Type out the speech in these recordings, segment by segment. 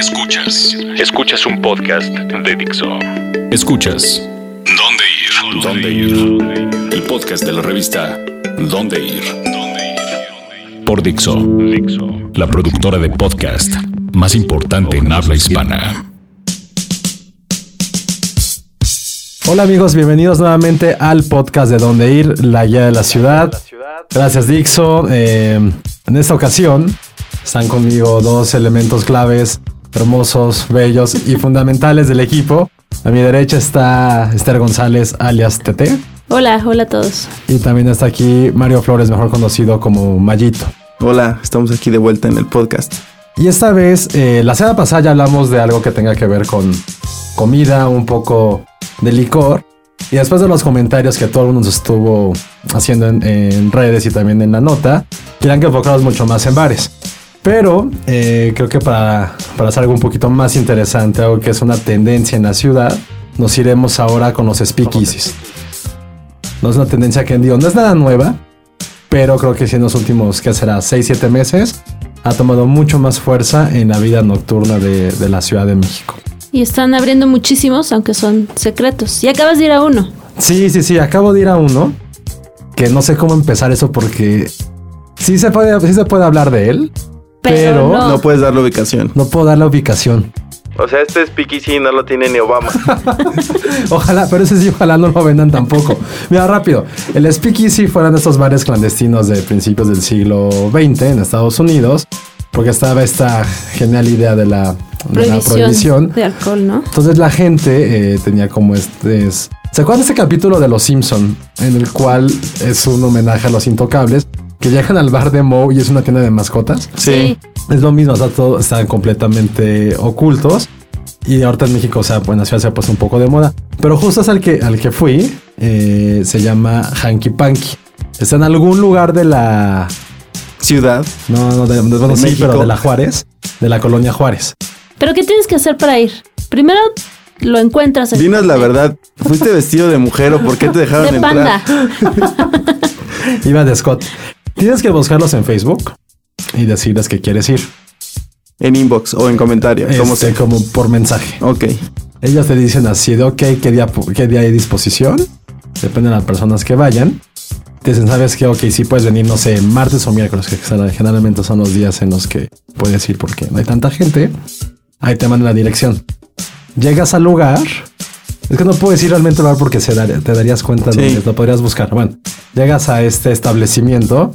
Escuchas. Escuchas un podcast de Dixo. Escuchas. ¿Dónde ir? ¿Dónde ir? El podcast de la revista ¿Dónde ir? Por Dixo. La productora de podcast más importante en habla hispana. Hola amigos, bienvenidos nuevamente al podcast de Dónde ir, la guía de la ciudad. Gracias Dixo. Eh, en esta ocasión están conmigo dos elementos claves, hermosos, bellos y fundamentales del equipo. A mi derecha está Esther González, alias TT. Hola, hola a todos. Y también está aquí Mario Flores, mejor conocido como Mayito. Hola, estamos aquí de vuelta en el podcast. Y esta vez, eh, la semana pasada ya hablamos de algo que tenga que ver con comida, un poco de licor. Y después de los comentarios que todo el mundo nos estuvo haciendo en, en redes y también en la nota, quieran que enfocaros mucho más en bares. Pero eh, creo que para, para hacer algo un poquito más interesante, algo que es una tendencia en la ciudad, nos iremos ahora con los speakeasies. No es una tendencia que digo, no es nada nueva, pero creo que sí en los últimos, ¿qué será? 6-7 meses, ha tomado mucho más fuerza en la vida nocturna de, de la Ciudad de México. Y están abriendo muchísimos, aunque son secretos. Y acabas de ir a uno. Sí, sí, sí, acabo de ir a uno, que no sé cómo empezar eso porque sí se puede, sí se puede hablar de él, Pero, Pero no. No puedes dar la ubicación. no puedo dar la ubicación. O sea, este speakeasy no lo tiene ni Obama. Ojalá, pero ese sí, ojalá no lo vendan tampoco. Mira, rápido. El Speakeasy fueran estos bares clandestinos de principios del siglo XX en Estados Unidos, porque estaba esta genial idea de la, de la prohibición, prohibición. de alcohol, ¿no? Entonces la gente eh, tenía como este... es- ¿Se acuerdan de ese capítulo de Los Simpson en el cual es un homenaje a los intocables que llegan al bar de Moe y es una tienda de mascotas? Sí. Es lo mismo, o sea, todo están completamente ocultos. Y ahorita en México, o sea, pues en la ciudad se ha puesto un poco de moda. Pero justo es al que, al que fui, eh, se llama Hanky Panky. Está en algún lugar de la. Ciudad. No, no, de, bueno, ¿De sí, México? pero de la Juárez, de la colonia Juárez. Pero ¿qué tienes que hacer para ir? Primero lo encuentras en Dinos la verdad. ¿Fuiste vestido de mujer o por qué te dejaron de entrar? panda. Iba de Scott. Tienes que buscarlos en Facebook y decirles que quieres ir. En inbox o en comentario. Como Este, como por mensaje. Ok. Ellos te dicen así de, ok, ¿qué día, qué día hay disposición? Depende de las personas que vayan. Te dicen, ¿sabes qué? Ok, sí puedes venir, no sé, martes o miércoles, que generalmente son los días en los que puedes ir porque no hay tanta gente. Ahí te mandan la dirección. Llegas al lugar. Es que no puedes ir realmente al lugar porque se te darías cuenta Sí. lo podrías buscar. Bueno, llegas a este establecimiento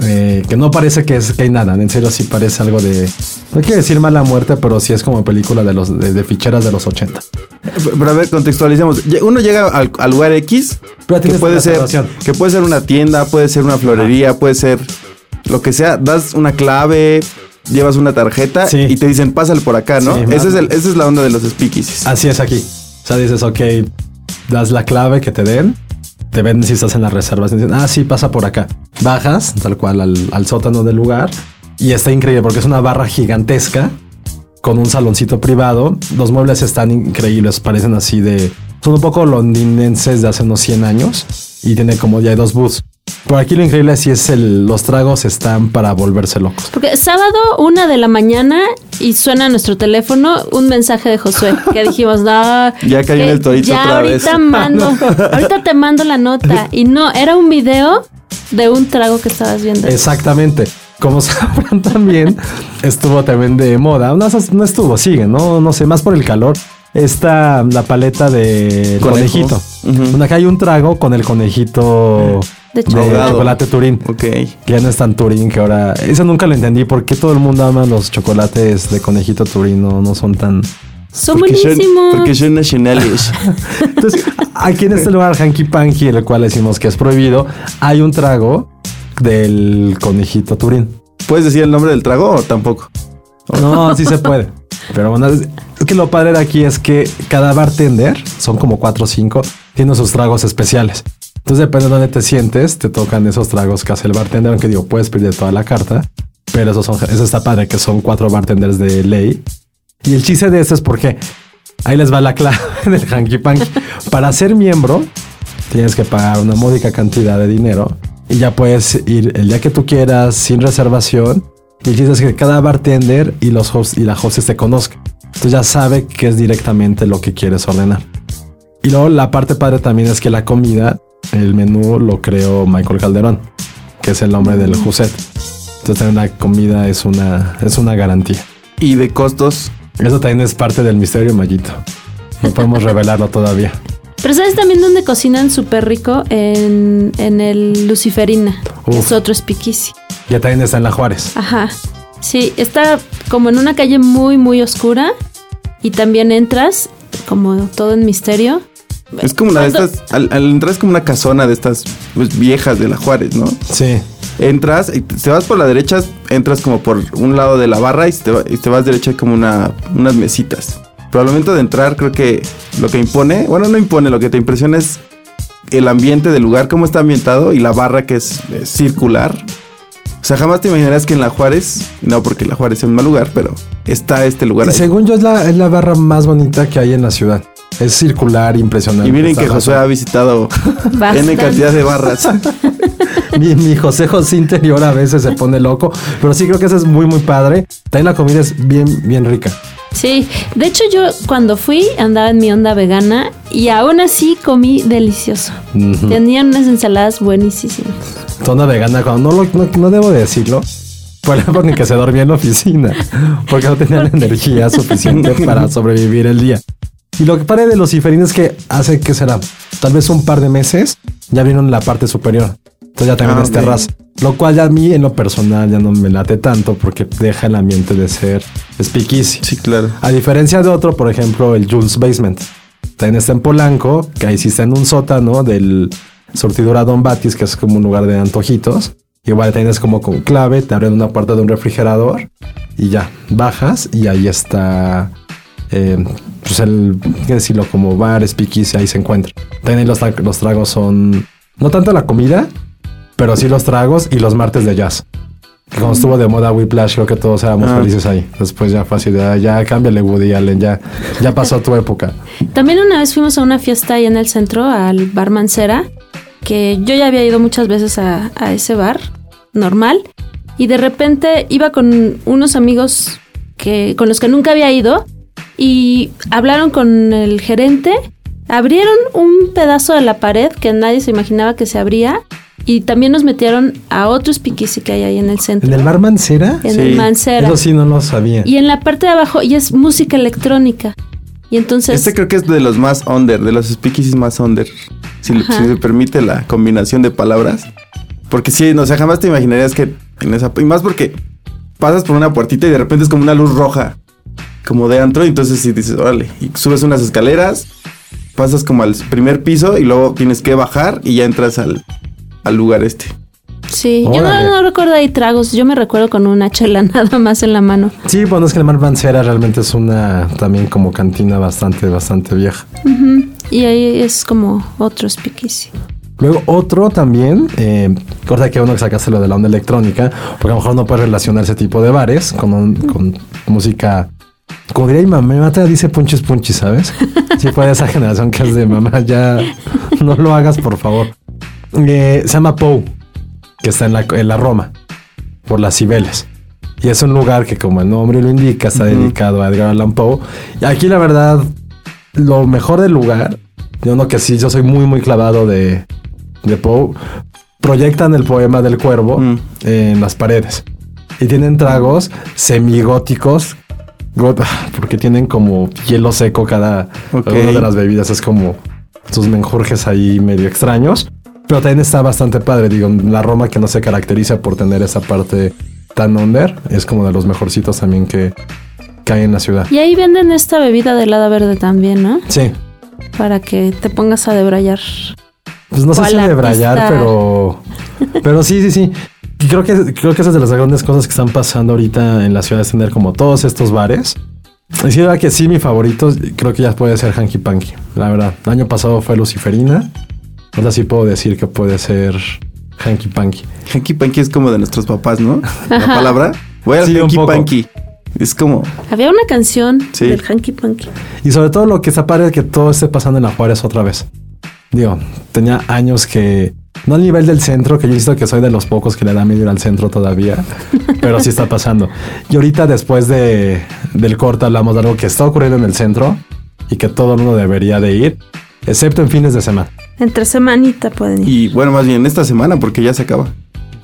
eh, que no parece que, es, que hay nada. En serio, sí parece algo de. No quiero decir mala muerte, pero sí es como película de los de, de ficheras de los 80. Pero a ver, contextualicemos. Uno llega al, al lugar X, Pero que puede ser, que puede ser una tienda, puede ser una florería, puede ser lo que sea. Das una clave, llevas una tarjeta Sí. y te dicen, pásale por acá, ¿no? Sí, Ese es el, esa es la onda de los speakeasies. Así es aquí. O sea, dices, ok, das la clave que te den. Te ven si estás en las reservas. y Dicen, ah, sí, pasa por acá. Bajas, tal cual, al, al sótano del lugar. Y está increíble porque es una barra gigantesca con un saloncito privado. Los muebles están increíbles, parecen así de... Son un poco londinenses de hace unos 100 años. Y tiene como ya hay dos booths. Por aquí lo increíble sí es el, los tragos están para volverse locos. Porque sábado, una de la mañana, y suena nuestro teléfono un mensaje de Josué que dijimos, no. Ya cayó en el torito ya otra ahorita vez". mando, ahorita te mando la nota. Y no, era un video de un trago que estabas viendo. Exactamente. Como sabrán también, estuvo también de moda. No, no estuvo, sigue, no, no sé, más por el calor. Está la paleta de Conejo. conejito. Acá hay un trago con el conejito De de chocolate. Turín. Ok. Que ya no es tan Turín, que ahora... Eso nunca lo entendí. ¿Por qué todo el mundo ama los chocolates de conejito Turín? No, no son tan... Son Porque son, buenísimos. porque son nacionales. Entonces, aquí en este lugar, Hanky Panky, el cual decimos que es prohibido, hay un trago del conejito Turín. ¿Puedes decir el nombre del trago o tampoco? No, sí se puede. Pero bueno, que lo padre de aquí es que cada bartender, son como cuatro o cinco, tiene sus tragos especiales. Entonces depende de dónde te sientes, te tocan esos tragos que hace el bartender, aunque digo, puedes pedir toda la carta. Pero esos son, eso está padre, que son cuatro bartenders de ley. Y el chiste de esto es porque ahí les va la clave del hanky panky. Para ser miembro, tienes que pagar una módica cantidad de dinero y ya puedes ir el día que tú quieras sin reservación Y el chiste es que cada bartender y los hosts y la host se conozcan. Entonces ya sabe qué es directamente lo que quieres ordenar. Y luego la parte padre también es que la comida, el menú lo creó Michael Calderón, que es el nombre del Juset. Entonces también la comida es una, es una garantía. Y de costos. Eso también es parte del misterio, Mayito. No podemos revelarlo todavía. Pero ¿sabes también dónde cocinan súper rico? En, en el Luciferina, que Uf. es otro speakeasy. Ya también está en la Juárez. Ajá. Sí, está como en una calle muy, muy oscura. Y también entras, como todo en misterio. Es como una de estas. Al, al entrar es como una casona de estas pues, viejas de la Juárez, ¿no? Sí. Entras y te vas por la derecha, entras como por un lado de la barra y te, y te vas derecha hay como una, unas mesitas. Pero al momento de entrar, creo que lo que impone, bueno, no impone, lo que te impresiona es el ambiente del lugar, cómo está ambientado y la barra que es, es circular. O sea, jamás te imaginarías que en la Juárez, no porque la Juárez es un mal lugar, pero está este lugar Y ahí. según yo es la, es la barra más bonita que hay en la ciudad. Es circular, impresionante. Y miren que Josué ha visitado Bastante. N cantidad de barras. Mi, mi José José interior a veces se pone loco, pero sí creo que eso es muy, muy padre. También la comida es bien, bien rica. Sí, de hecho yo cuando fui andaba en mi onda vegana y aún así comí delicioso. Tenían unas ensaladas buenísimas. Zona vegana, cuando no, lo, no, no debo de decirlo, fue la que se dormía en la oficina, porque no tenía la energía suficiente para sobrevivir el día. Y lo que padre de Luciferín es que hace que será, tal vez un par de meses, ya vieron la parte superior. Entonces ya también Ah, es terraza. Lo cual ya a mí en lo personal ya no me late tanto porque deja el ambiente de ser speakeasy. Sí, claro. A diferencia de otro, por ejemplo, el Jules Basement. También está en Polanco, que ahí sí está en un sótano del surtidora Don Batis, que es como un lugar de antojitos. Igual tienes como con clave, te abren una puerta de un refrigerador y ya bajas y ahí está, eh, pues el, qué decirlo, como bar, speakeasy, ahí se encuentra. También los, los tragos son, no tanto la comida, pero sí los tragos y los martes de jazz. Que Cuando estuvo de moda Whiplash, creo que todos éramos Ah. felices ahí. Después ya fue así de, "Ah, ya cámbiale Woody Allen, ya, ya pasó tu época. También una vez fuimos a una fiesta ahí en el centro, al bar Mancera, que yo ya había ido muchas veces a, a ese bar, normal, y de repente iba con unos amigos que, con los que nunca había ido y hablaron con el gerente, abrieron un pedazo de la pared que nadie se imaginaba que se abría y también nos metieron a otro speakeasy que hay ahí en el centro. ¿En el bar Mancera? En Sí, el Mancera. Eso sí, no lo sabía. Y en la parte de abajo y es música electrónica. Y entonces... Este creo que es de los más under, de los speakeasies más under. Si, le- si permite la combinación de palabras. Porque sí, no, o sea, jamás te imaginarías que en esa... Y más porque pasas por una puertita y de repente es como una luz roja. Como de antro. Y entonces sí dices, órale. Y subes unas escaleras. Pasas como al primer piso y luego tienes que bajar y ya entras al, al lugar este. Sí, yo no, recuerdo ahí tragos, yo me recuerdo con una chela nada más en la mano. Sí, bueno, es que el bar Mancera realmente es una también como cantina bastante, bastante vieja. Y ahí es como otro speakeasy. Luego otro también, eh, cosa que uno que sacaste lo de la onda electrónica, porque a lo mejor no puede relacionar ese tipo de bares con, un- con música. Como diría mi mamá, mi mamá te dice punchis punchis, ¿sabes? Sí, fue de esa generación que es de mamá, ya no lo hagas, por favor. Eh, se llama Poe, que está en la, en la Roma, por las Cibeles. Y es un lugar que, como el nombre lo indica, está dedicado a Edgar Allan Poe. Y aquí, la verdad, lo mejor del lugar, yo no que sí, yo soy muy, muy clavado de, de Poe, proyectan el poema del cuervo Mm. en las paredes. Y tienen tragos semigóticos, porque tienen como hielo seco cada una de las bebidas. Es como sus menjurjes ahí medio extraños. Pero también está bastante padre. Digo, la Roma que no se caracteriza por tener esa parte tan under, es como de los mejorcitos también que, que hay en la ciudad. Y ahí venden esta bebida de helada verde también, ¿no? Sí. Para que te pongas a debrayar. Pues no sé ¿Cuál si de brayar, artista? pero. Pero sí, sí, sí. Y creo que, creo que esas de las grandes cosas que están pasando ahorita en la ciudad es tener como todos estos bares. Y sí, la verdad que sí, mi favorito creo que ya puede ser Hanky Panky. La verdad, el año pasado fue Luciferina. Ahora sí puedo decir que puede ser Hanky Panky. Hanky Panky es como de nuestros papás, ¿no? La palabra. Voy al Sí, Hanky poco. Panky. Es como... Había una canción Sí. del Hanky Panky. Y sobre todo lo que está padre es que todo esté pasando en la Juárez otra vez. Digo, tenía años que No al nivel del centro, que yo he visto que soy de los pocos que le da miedo ir al centro todavía, pero sí está pasando. Y ahorita después de, del corte hablamos de algo que está ocurriendo en el centro y que todo el mundo debería de ir, excepto en fines de semana. Entre semanita pueden ir. Y bueno, más bien esta semana porque ya se acaba.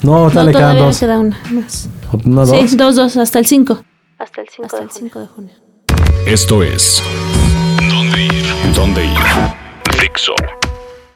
No, No, tal le quedan todavía dos. queda una más. ¿No dos? Sí, dos, dos, hasta el 5. Hasta el 5 de, junio. de junio. Esto es ¿Dónde ir? ¿Dónde ir? Dixo.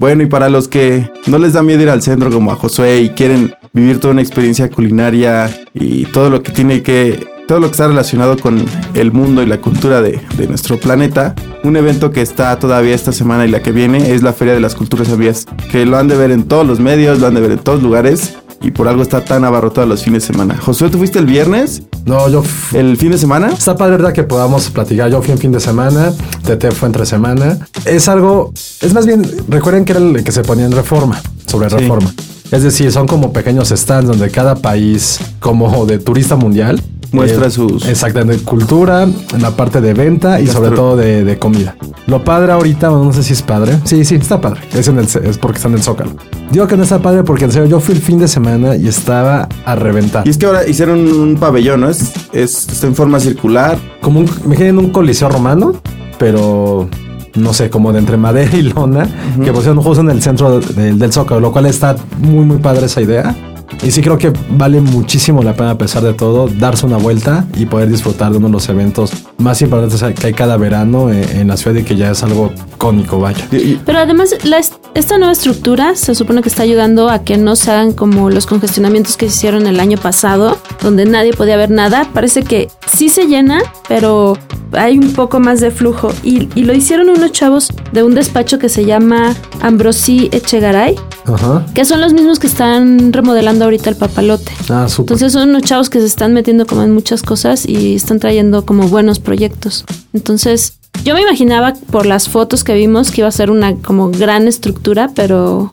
Bueno, y para los que no les da miedo ir al centro como a Josué y quieren vivir toda una experiencia culinaria y todo lo que tiene que, todo lo que está relacionado con el mundo y la cultura de, de nuestro planeta, un evento que está todavía esta semana y la que viene es la Feria de las Culturas Abiertas, que lo han de ver en todos los medios, lo han de ver en todos lugares y por algo está tan abarrotado los fines de semana. Josué, ¿tú fuiste el viernes? No, yo... ¿El fin de semana? Está padre, ¿verdad? Que podamos platicar. Yo fui en fin de semana, TT fue entre semana. Es algo, es más bien, recuerden que era el que se ponía en reforma, sobre Sí. reforma. Es decir, son como pequeños stands donde cada país, como de turista mundial, Muestra sus- Exactamente, cultura, en la parte de venta y sobre todo de, de comida. Lo padre ahorita, bueno, no sé si es padre. Sí, sí, está padre. Es, en el, es porque está en el Zócalo. Digo que no está padre porque en serio yo fui el fin de semana y estaba a reventar. Y es que ahora hicieron un pabellón, ¿no? Es, es- está en forma circular. como un, imaginen un coliseo romano, pero no sé, como de entre madera y lona, que pusieron justo en el centro del- del zócalo, lo cual está muy, muy padre esa idea. Y sí creo que vale muchísimo la pena, a pesar de todo, darse una vuelta y poder disfrutar de uno de los eventos más importantes que hay cada verano en, en la ciudad y que ya es algo cómico, vaya. Pero además, la est- esta nueva estructura se supone que está ayudando a que no se hagan como los congestionamientos que se hicieron el año pasado, donde nadie podía ver nada. Parece que sí se llena, pero hay un poco más de flujo. Y, y lo hicieron unos chavos de un despacho que se llama Ambrosí Echegaray, Ajá. que son los mismos que están remodelando ahorita el papalote. Ah. Entonces son unos chavos que se están metiendo como en muchas cosas y están trayendo como buenos proyectos. Entonces, yo me imaginaba por las fotos que vimos que iba a ser una como gran estructura, pero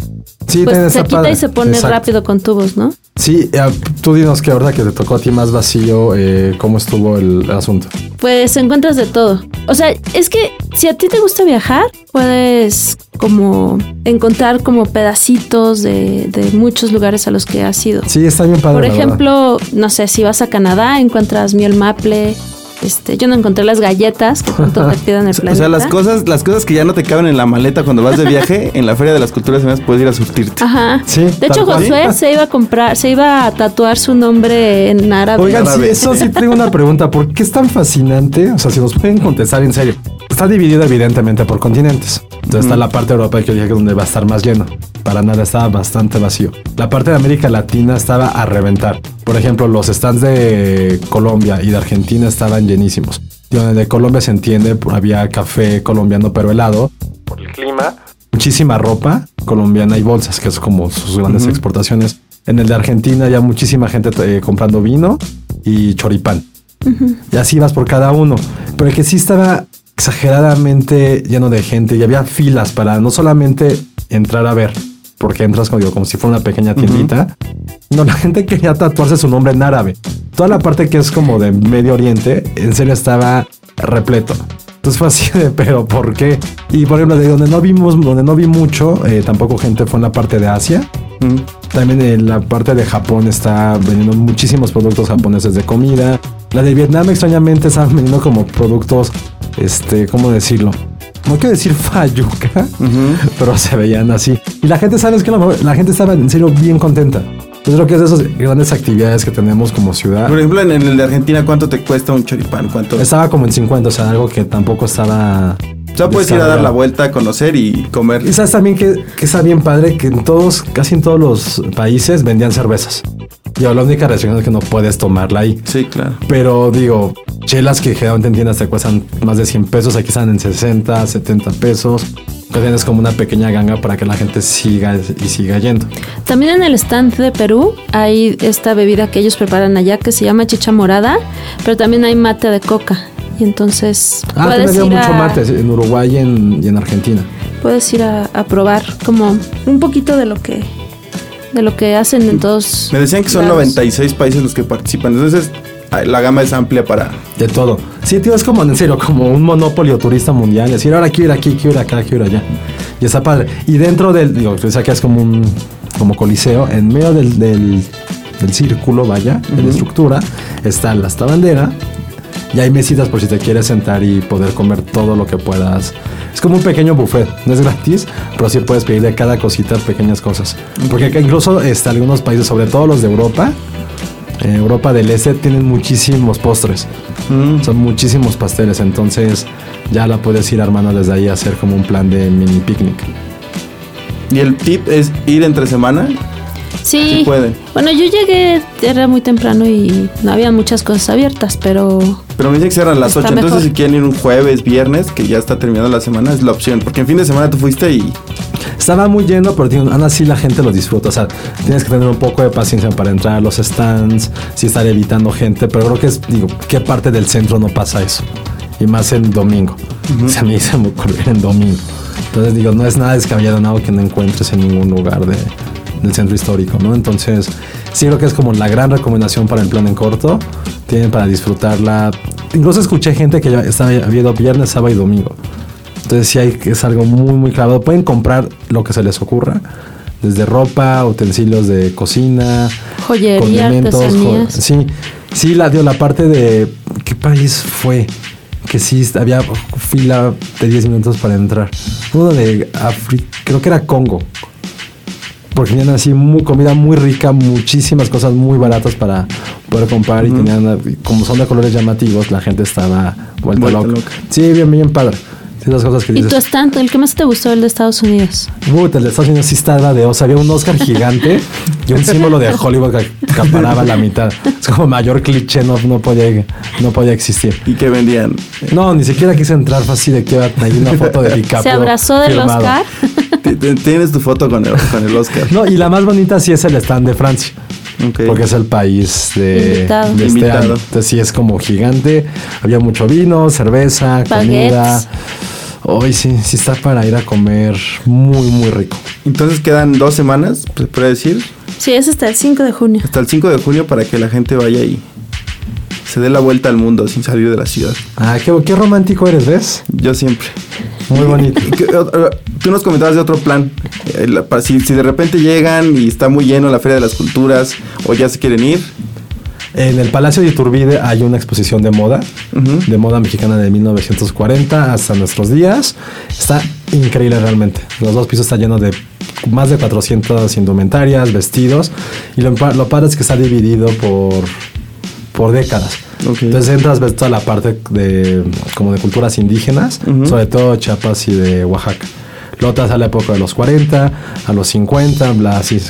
Sí, pues se quita padre. y se pone Exacto. rápido con tubos, ¿no? Sí, eh, tú dinos que ahora que te tocó a ti más vacío, eh, ¿cómo estuvo el asunto? Pues encuentras de todo. O sea, es que si a ti te gusta viajar, puedes como encontrar como pedacitos de, de muchos lugares a los que has ido. Sí, está bien padre. Por ejemplo, no sé, si vas a Canadá, encuentras miel maple. Este, yo no encontré las galletas que tanto te piden el o planeta. sea, las cosas, las cosas que ya no te caben en la maleta cuando vas de viaje, en la Feria de las Culturas Abiertas puedes ir a surtirte. Ajá. Sí, de hecho, cual. Josué se iba a comprar, se iba a tatuar su nombre en árabe. Oigan, sí, Árabe. eso sí tengo una pregunta. ¿Por qué es tan fascinante? O sea, si nos pueden contestar en serio. Está dividido evidentemente por continentes. Entonces está la parte europea que yo dije que donde va a estar más lleno. Para nada estaba bastante vacío. La parte de América Latina estaba a reventar. Por ejemplo, los stands de Colombia y de Argentina estaban llenísimos. Y donde de Colombia se entiende, había café colombiano pero helado. Por el clima. Muchísima ropa colombiana y bolsas, que es como sus grandes exportaciones. En el de Argentina ya muchísima gente eh, comprando vino y choripán. Y así vas por cada uno. Pero el que sí estaba exageradamente lleno de gente y había filas para no solamente entrar a ver, porque entras como, digo, como si fuera una pequeña tiendita. No, la gente quería tatuarse su nombre en árabe. Toda la parte que es como de Medio Oriente, en serio estaba repleto. Entonces fue así de, pero ¿por qué? Y por ejemplo, de donde no vimos, donde no vi mucho, eh, tampoco gente fue en la parte de Asia. Mm. También en la parte de Japón está vendiendo muchísimos productos japoneses de comida. La de Vietnam extrañamente estaban vendiendo como productos, este, ¿cómo decirlo? No quiero decir fayuca, pero se veían así. Y la gente, ¿sabes qué? La, gente estaba en serio bien contenta. Yo creo que es de esas grandes actividades que tenemos como ciudad. Por ejemplo, en, el de Argentina, ¿cuánto te cuesta un choripán? ¿Cuánto? Estaba como en 50, o sea, algo que tampoco estaba... o sea, puedes ir a dar la vuelta, a conocer y comer. Y sabes también que, que está bien padre que en todos, casi en todos los países vendían cervezas. Y la única restricción es que no puedes tomarla ahí. Sí, claro. Pero digo, chelas que generalmente en tiendas te cuestan más de 100 pesos, aquí están en 60, 70 pesos. Que tienes como una pequeña ganga para que la gente siga y siga yendo. También en el stand de Perú hay esta bebida que ellos preparan allá que se llama chicha morada, pero también hay mate de coca. Y entonces Ah, puedes, también ir mucho a, mate en Uruguay y en, y en Argentina. puedes ir a, a probar como un poquito de lo que de lo que hacen en todos. Me decían que son lados. 96 países los que participan. Entonces, ay, la gama es amplia para. De todo. Sí, tío, es como en serio, como un monopolio turista mundial. Decir, ahora quiero ir aquí, quiero ir acá, quiero ir allá. Y está padre. Y dentro del, digo, o sea que es como un, como coliseo, en medio del, del, círculo, vaya, de la estructura, está la esta bandera y hay mesitas por si te quieres sentar y poder comer todo lo que puedas. Es como un pequeño buffet, no es gratis, pero sí puedes pedir de cada cosita pequeñas cosas. Porque incluso está, algunos países, sobre todo los de Europa, eh, Europa del Este, tienen muchísimos postres. Mm. Son muchísimos pasteles, entonces ya la puedes ir armando desde ahí a hacer como un plan de mini picnic. ¿Y el tip es ir entre semana? Sí. puede. Bueno, yo llegué, era muy temprano y no había muchas cosas abiertas, pero. Pero me dice que cierran las 8. Entonces, si quieren ir un jueves, viernes, que ya está terminando la semana, es la opción. Porque en fin de semana tú fuiste y. Estaba muy lleno, pero digo, aún así la gente lo disfruta. O sea, tienes que tener un poco de paciencia para entrar a los stands, sí estar evitando gente, pero creo que es, digo, ¿qué parte del centro no pasa eso? Y más en domingo. Se me dice muy en domingo. Entonces digo, no es nada descabellado, nada que no encuentres en ningún lugar de, del centro histórico, ¿no? Entonces, sí creo que es como la gran recomendación para el plan en corto. Tienen para disfrutarla. Incluso escuché gente que ya estaba viendo viernes, sábado y domingo. Entonces, sí hay, es algo muy, muy claro. Pueden comprar lo que se les ocurra. Desde ropa, utensilios de cocina, joyería, artesanías. sí, sí, la dio la parte de qué país fue que sí había fila de 10 minutos para entrar. Uno de África, creo que era Congo porque tenían así muy, comida muy rica, muchísimas cosas muy baratas para poder comprar y tenían, como son de colores llamativos, la gente estaba vuelta, loca. Sí, bien, bien padre. Cosas que ¿Y tu stand, el que más te gustó, el de Estados Unidos? Uy, el de Estados Unidos sí estaba de, o sea, había un Oscar gigante y un símbolo de Hollywood que acaparaba la mitad. Es como mayor cliché, no, no, podía, no podía existir. ¿Y qué vendían? No, ni siquiera quise entrar fácil de que hay una foto de DiCaprio. ¿Se abrazó del Oscar? Tienes tu foto con el, con el Oscar. No, y la más bonita sí es el stand de Francia. Porque es el país de, este año. Entonces sí es como gigante. Había mucho vino, cerveza, comida. Hoy sí, sí está para ir a comer muy, muy rico. Entonces quedan dos semanas, ¿se puede decir? Sí, es hasta el 5 de junio. Hasta el 5 de junio para que la gente vaya y se dé la vuelta al mundo sin salir de la ciudad. Ah, qué, qué romántico eres, ¿ves? Yo siempre. Muy bonito. Tú nos comentabas de otro plan. Eh, si, si de repente llegan y está muy lleno la Feria de las Culturas o ya se quieren ir, en el Palacio de Iturbide hay una exposición de moda, de moda mexicana de 1940 hasta nuestros días. Está increíble realmente. Los dos pisos están llenos de más de 400 indumentarias, vestidos. Y lo, lo padre es que está dividido por, por décadas. Entonces entras, ves toda la parte de como de culturas indígenas, sobre todo Chiapas y de Oaxaca. Lotas a la época de los 40, a los 50, bla, así,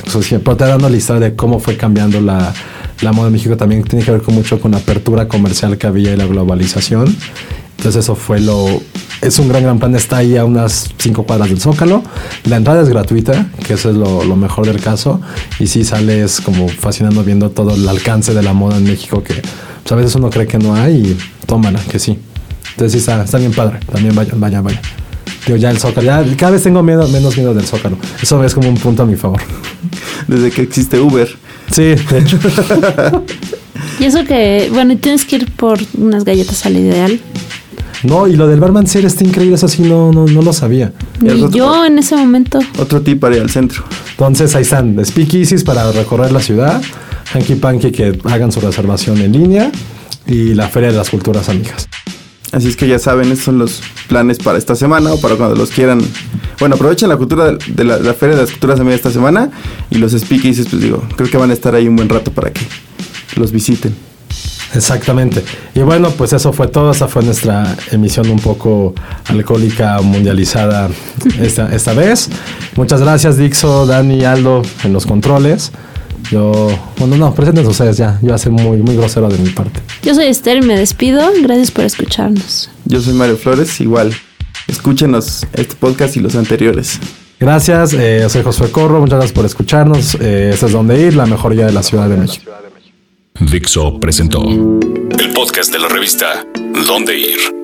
pero te dando la historia de cómo fue cambiando la, la moda en México. También tiene que ver con mucho con la apertura comercial que había y la globalización. Entonces eso fue lo... Es un gran, gran plan. Está ahí a unas cinco cuadras del Zócalo. La entrada es gratuita, que eso es lo, lo mejor del caso. Y sí sales como fascinando viendo todo el alcance de la moda en México que pues, a veces uno cree que no hay y tómala, que sí. Entonces sí está, está bien padre. También vaya, vaya, vaya. Digo, ya el Zócalo, ya cada vez tengo miedo, menos miedo del Zócalo. Eso es como un punto a mi favor. Desde que existe Uber. Sí, de hecho. y eso que, bueno, tienes que ir por unas galletas al ideal. No, y lo del barman ser está increíble, eso sí no, no, no lo sabía. Y yo en ese momento. Otro tip para ir al centro. Entonces ahí están, speakeasies para recorrer la ciudad, hanky panky que hagan su reservación en línea y la Feria de las Culturas Amigas. Así es que ya saben, estos son los planes para esta semana o para cuando los quieran. Bueno, aprovechen la cultura de la, Feria de las Culturas Amigas esta semana y los speakeasies, pues digo, creo que van a estar ahí un buen rato para que los visiten. Exactamente. Y bueno, pues eso fue todo. Esa fue nuestra emisión un poco alcohólica mundializada esta, esta vez. Muchas gracias, Dixo, Dani, Aldo en los controles. Yo, bueno, no, presenten ustedes ya. Yo hace muy, muy grosero de mi parte. Yo soy Esther y me despido. Gracias por escucharnos. Yo soy Mario Flores, igual. Escúchenos este podcast y los anteriores. Gracias, eh, soy Josué Corro, muchas gracias por escucharnos. Eh, este es Donde Ir, la mejor guía de la Ciudad de México. Dixo presentó el podcast de la revista Dónde Ir.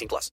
18 plus.